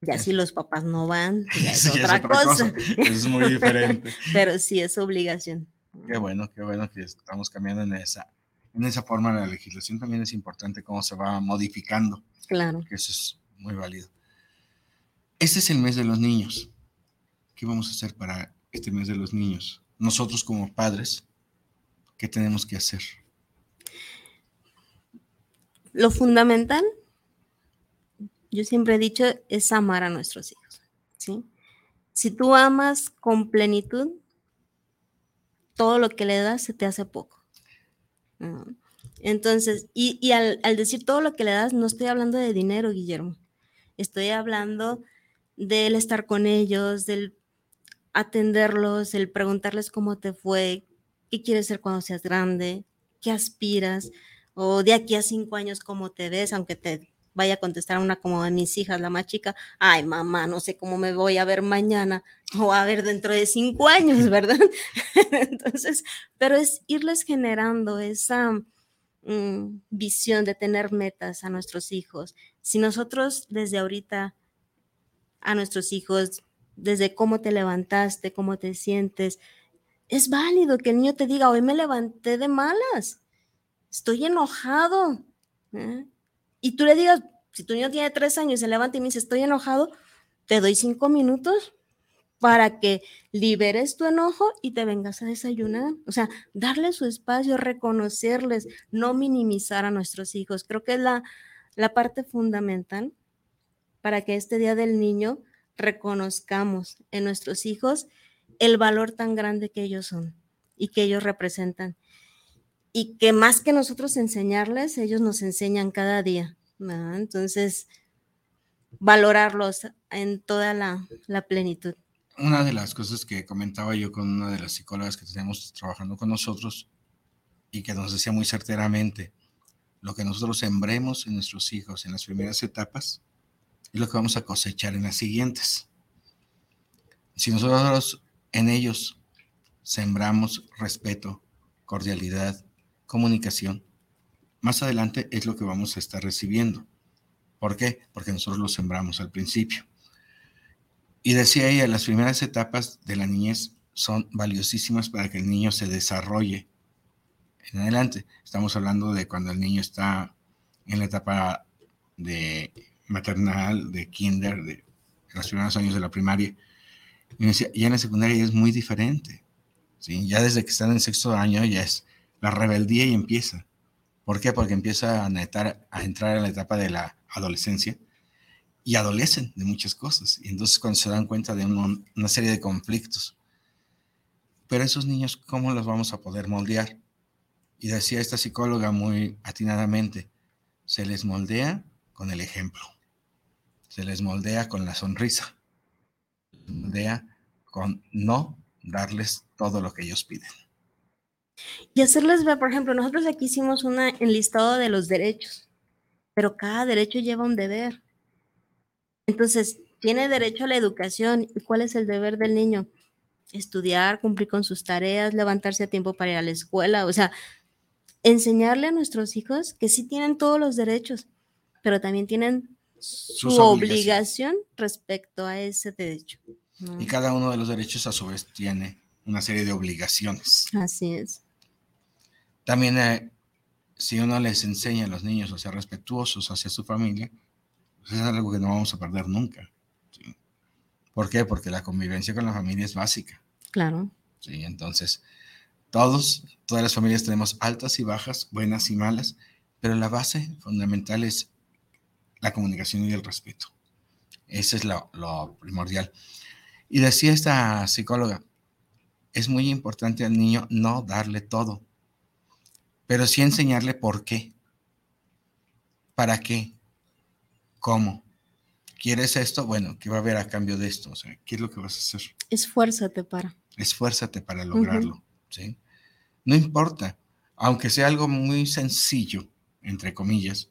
Ya si los papás no van, es, otra, cosa. Es muy diferente. Pero sí es obligación. Qué bueno, qué bueno que estamos cambiando en esa, en esa forma. La legislación también es importante cómo se va modificando. Claro. Que eso es muy válido. Este es el mes de los niños. ¿Qué vamos a hacer para este mes de los niños? Nosotros como padres, ¿qué tenemos que hacer? Lo fundamental, yo siempre he dicho, es amar a nuestros hijos. ¿sí? Si tú amas con plenitud, todo lo que le das se te hace poco. Entonces, y, al, decir todo lo que le das, no estoy hablando de dinero, Guillermo. Estoy hablando del estar con ellos, del atenderlos, el preguntarles cómo te fue, qué quieres ser cuando seas grande, qué aspiras, o de aquí a cinco años cómo te ves, aunque te vaya a contestar una como de mis hijas, la más chica, ay mamá, no sé cómo me voy a ver mañana o a ver dentro de cinco años, ¿verdad? Entonces, pero es irles generando esa mm, visión de tener metas a nuestros hijos. Si nosotros desde ahorita a nuestros hijos, desde cómo te levantaste, cómo te sientes, es válido que el niño te diga, hoy me levanté de malas, estoy enojado. ¿eh? y tú le digas, si tu niño tiene tres años se levanta y me dice, estoy enojado, te doy cinco minutos para que liberes tu enojo y te vengas a desayunar. O sea, darle su espacio, reconocerles, no minimizar a nuestros hijos. Creo que es la, la parte fundamental para que este Día del Niño reconozcamos en nuestros hijos el valor tan grande que ellos son y que ellos representan y que más que nosotros enseñarles, ellos nos enseñan cada día. Entonces, valorarlos en toda la, plenitud. Una de las cosas que comentaba yo con una de las psicólogas que tenemos trabajando con nosotros y que nos decía muy certeramente, lo que nosotros sembremos en nuestros hijos en las primeras etapas es lo que vamos a cosechar en las siguientes. Si nosotros en ellos sembramos respeto, cordialidad, comunicación, más adelante es lo que vamos a estar recibiendo. ¿Por qué? Porque nosotros lo sembramos al principio. Y decía ella, las primeras etapas de la niñez son valiosísimas para que el niño se desarrolle en adelante. Estamos hablando de cuando el niño está en la etapa de maternal, de kinder, de los primeros años de la primaria. Y decía, ya en la secundaria es muy diferente. ¿sí? Ya desde que están en sexto año ya es la rebeldía y empieza. ¿Por qué? Porque empieza a, a entrar en la etapa de la adolescencia y adolecen de muchas cosas. Y entonces cuando se dan cuenta de una serie de conflictos. Pero esos niños, ¿cómo los vamos a poder moldear? Y decía esta psicóloga muy atinadamente, se les moldea con el ejemplo, se les moldea con la sonrisa, se moldea con no darles todo lo que ellos piden. Y hacerles ver, por ejemplo, nosotros aquí hicimos un enlistado de los derechos, pero cada derecho lleva un deber. Entonces, tiene derecho a la educación. ¿Y cuál es el deber del niño? Estudiar, cumplir con sus tareas, levantarse a tiempo para ir a la escuela. O sea, enseñarle a nuestros hijos que sí tienen todos los derechos, pero también tienen su obligación respecto a ese derecho. Y cada uno de los derechos a su vez tiene una serie de obligaciones. Así es. También eh, si uno les enseña a los niños a ser respetuosos hacia su familia, pues es algo que no vamos a perder nunca. ¿Por qué? Porque la convivencia con la familia es básica. Claro. Sí, entonces, todos, todas las familias tenemos altas y bajas, buenas y malas, pero la base fundamental es la comunicación y el respeto. Ese es lo, lo primordial. Y decía esta psicóloga, es muy importante al niño no darle todo pero sí enseñarle por qué, para qué, cómo. ¿Quieres esto? Bueno, ¿qué va a haber a cambio de esto? O sea, ¿qué es lo que vas a hacer? Esfuérzate para. Esfuérzate para lograrlo, ¿sí? No importa, aunque sea algo muy sencillo, entre comillas,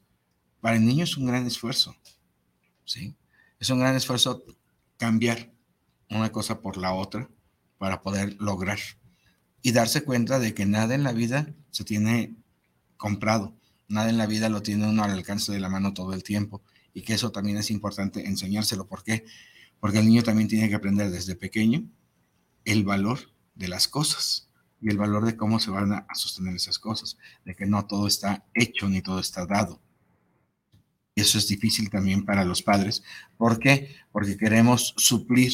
para el niño es un gran esfuerzo. ¿sí? Es un gran esfuerzo cambiar una cosa por la otra para poder lograr y darse cuenta de que nada en la vida se tiene comprado, nada en la vida lo tiene uno al alcance de la mano todo el tiempo y que eso también es importante enseñárselo. ¿Por qué? Porque el niño también tiene que aprender desde pequeño el valor de las cosas y el valor de cómo se van a sostener esas cosas, de que no todo está hecho ni todo está dado. Eso es difícil también para los padres. ¿Por qué? Porque queremos suplir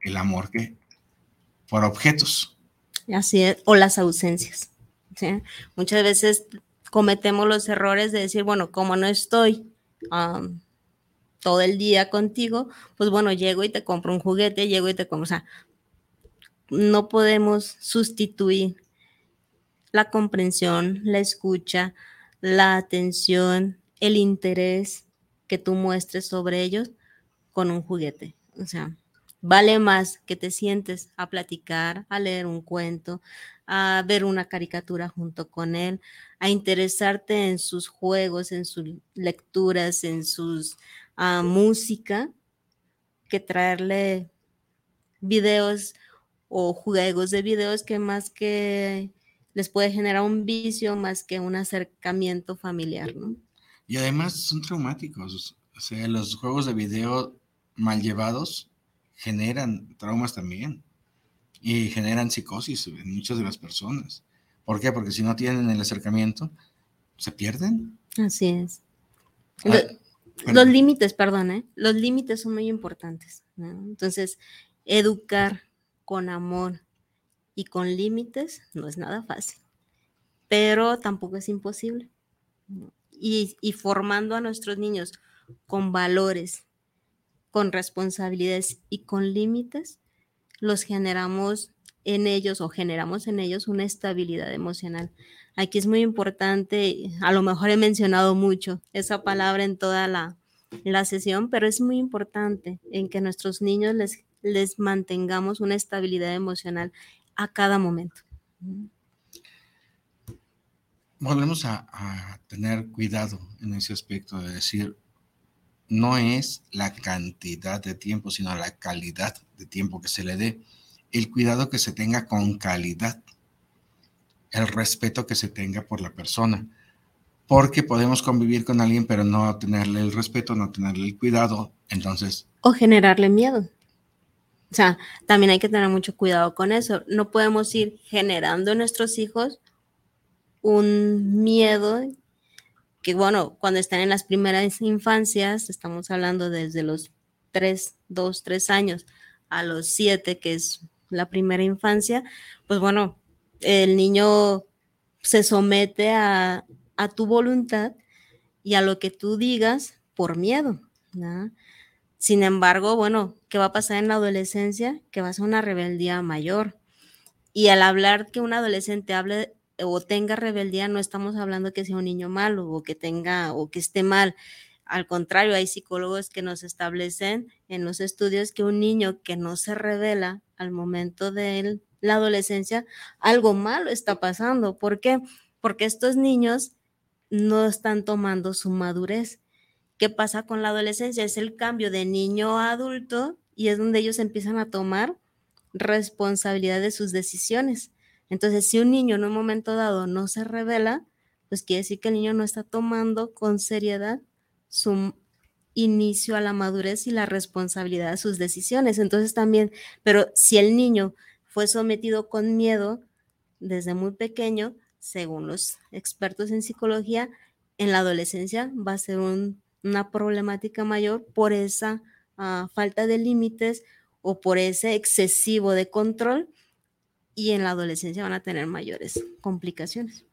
el amor que por objetos. Así es, o las ausencias. Muchas veces cometemos los errores de decir, bueno, como no estoy todo el día contigo, pues bueno, llego y te compro un juguete, llego y te compro, o sea, no podemos sustituir la comprensión, la escucha, la atención, el interés que tú muestres sobre ellos con un juguete. O sea, vale más que te sientes a platicar, a leer un cuento, a ver una caricatura junto con él, a interesarte en sus juegos, en sus lecturas, en sus uh, música, que traerle videos o juegos de videos que más que les puede generar un vicio más que un acercamiento familiar, ¿no? Y además son traumáticos, o sea, los juegos de video mal llevados generan traumas también y generan psicosis en muchas de las personas. ¿Por qué? Porque si no tienen el acercamiento, se pierden. Así es. Ah, los límites, perdón, ¿eh? los límites son muy importantes. Entonces, educar con amor y con límites no es nada fácil, pero tampoco es imposible. Y, formando a nuestros niños con valores, con responsabilidades y con límites, los generamos en ellos o generamos en ellos una estabilidad emocional. Aquí es muy importante, a lo mejor he mencionado mucho esa palabra en toda la, la sesión, pero es muy importante en que nuestros niños les les mantengamos una estabilidad emocional a cada momento. Volvemos a, tener cuidado en ese aspecto de decir, no es la cantidad de tiempo, sino la calidad de tiempo que se le dé, el cuidado que se tenga con calidad, el respeto que se tenga por la persona, porque podemos convivir con alguien pero no tenerle el respeto, no tenerle el cuidado, entonces... O generarle miedo. O sea, también hay que tener mucho cuidado con eso. No podemos ir generando en nuestros hijos un miedo que, bueno, cuando están en las primeras infancias, estamos hablando desde los 3, 2, 3 años a los 7, que es la primera infancia, pues bueno, el niño se somete a, a tu voluntad y a lo que tú digas por miedo. ¿no? Sin embargo, bueno, ¿qué va a pasar en la adolescencia? Que va a ser una rebeldía mayor. Y al hablar que un adolescente hable o tenga rebeldía, no estamos hablando que sea un niño malo o que tenga o que esté mal. Al contrario, hay psicólogos que nos establecen en los estudios que un niño que no se revela al momento de la adolescencia, algo malo está pasando. ¿Por qué? Porque estos niños no están tomando su madurez. ¿Qué pasa con la adolescencia? Es el cambio de niño a adulto y es donde ellos empiezan a tomar responsabilidad de sus decisiones. Entonces, si un niño en un momento dado no se revela, pues quiere decir que el niño no está tomando con seriedad su inicio a la madurez y la responsabilidad de sus decisiones. Entonces también, pero si el niño fue sometido con miedo desde muy pequeño, según los expertos en psicología, en la adolescencia va a ser un una problemática mayor por esa ah, falta de límites o por ese excesivo de control y en la adolescencia van a tener mayores complicaciones.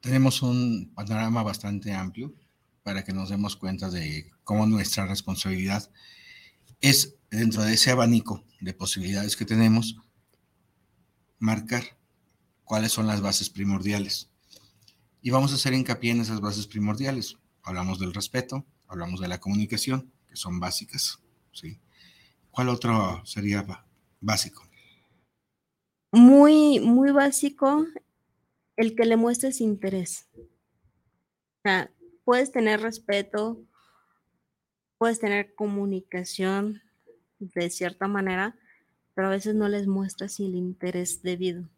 Tenemos un panorama bastante amplio para que nos demos cuenta de cómo nuestra responsabilidad es dentro de ese abanico de posibilidades que tenemos marcar cuáles son las bases primordiales. Y vamos a hacer hincapié en esas bases primordiales hablamos del respeto, hablamos de la comunicación, que son básicas, ¿sí? ¿Cuál otro sería básico? Muy, muy básico el que le muestres interés. O sea, puedes tener respeto, puedes tener comunicación de cierta manera, pero a veces no les muestras el interés debido.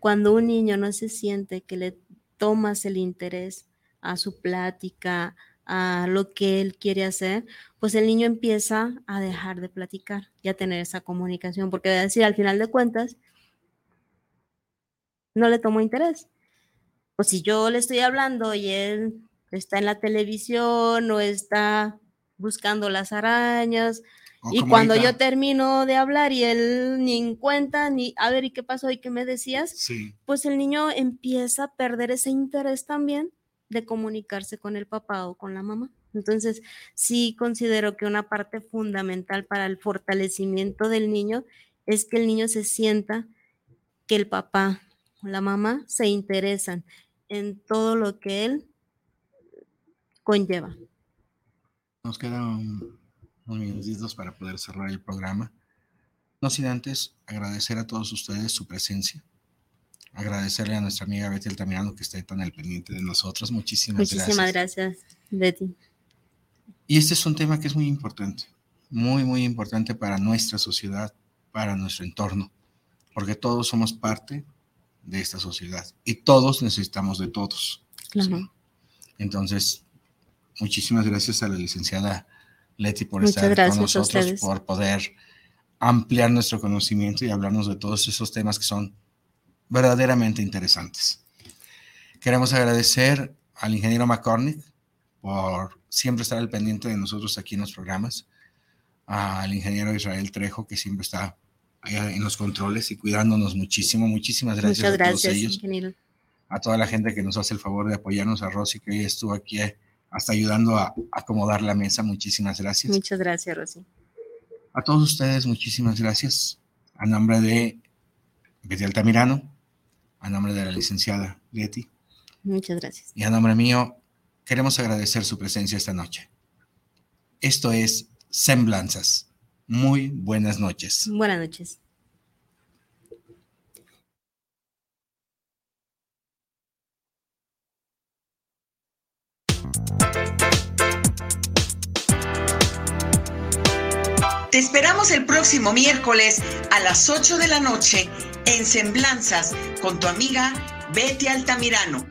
Cuando un niño no se siente que le tomas el interés a su plática, a lo que él quiere hacer, pues el niño empieza a dejar de platicar y a tener esa comunicación, porque decir, al final de cuentas, no le tomo interés. Pues si yo le estoy hablando y él está en la televisión o está buscando las arañas, y cuando yo termino de hablar y él ni en cuenta, ni a ver, ¿y qué pasó? ¿Y qué me decías? Pues el niño empieza a perder ese interés también de comunicarse con el papá o con la mamá. Entonces, sí considero que una parte fundamental para el fortalecimiento del niño es que el niño se sienta que el papá la mamá se interesan en todo lo que él conlleva. Nos quedan unos minutitos para poder cerrar el programa. No sin antes agradecer a todos ustedes su presencia. Agradecerle a nuestra amiga Betty Altamirano que esté tan al pendiente de nosotros. Muchísimas, gracias. Muchísimas gracias, Betty. Y este es un tema que es muy importante, muy, muy importante para nuestra sociedad, para nuestro entorno, porque todos somos parte de esta sociedad y todos necesitamos de todos. Claro. Entonces, muchísimas gracias a la licenciada Leti, por estar con nosotros, por poder ampliar nuestro conocimiento y hablarnos de todos esos temas que son verdaderamente interesantes. Queremos agradecer al ingeniero McCormick por siempre estar al pendiente de nosotros aquí en los programas, al ingeniero Israel Trejo, que siempre está allá en los controles y cuidándonos muchísimo. Muchísimas gracias, a todos ellos. A toda la gente que nos hace el favor de apoyarnos, a Rosy, que hoy estuvo aquí hasta ayudando a acomodar la mesa. Muchísimas gracias. Muchas gracias, Rosy. A todos ustedes, muchísimas gracias. A nombre de Betty Altamirano, a nombre de la licenciada Leti. Muchas gracias. Y a nombre mío, queremos agradecer su presencia esta noche. Esto es Semblanzas. Muy buenas noches. Buenas noches. Te esperamos el próximo miércoles a las 8 de la noche en Semblanzas con tu amiga Betty Altamirano.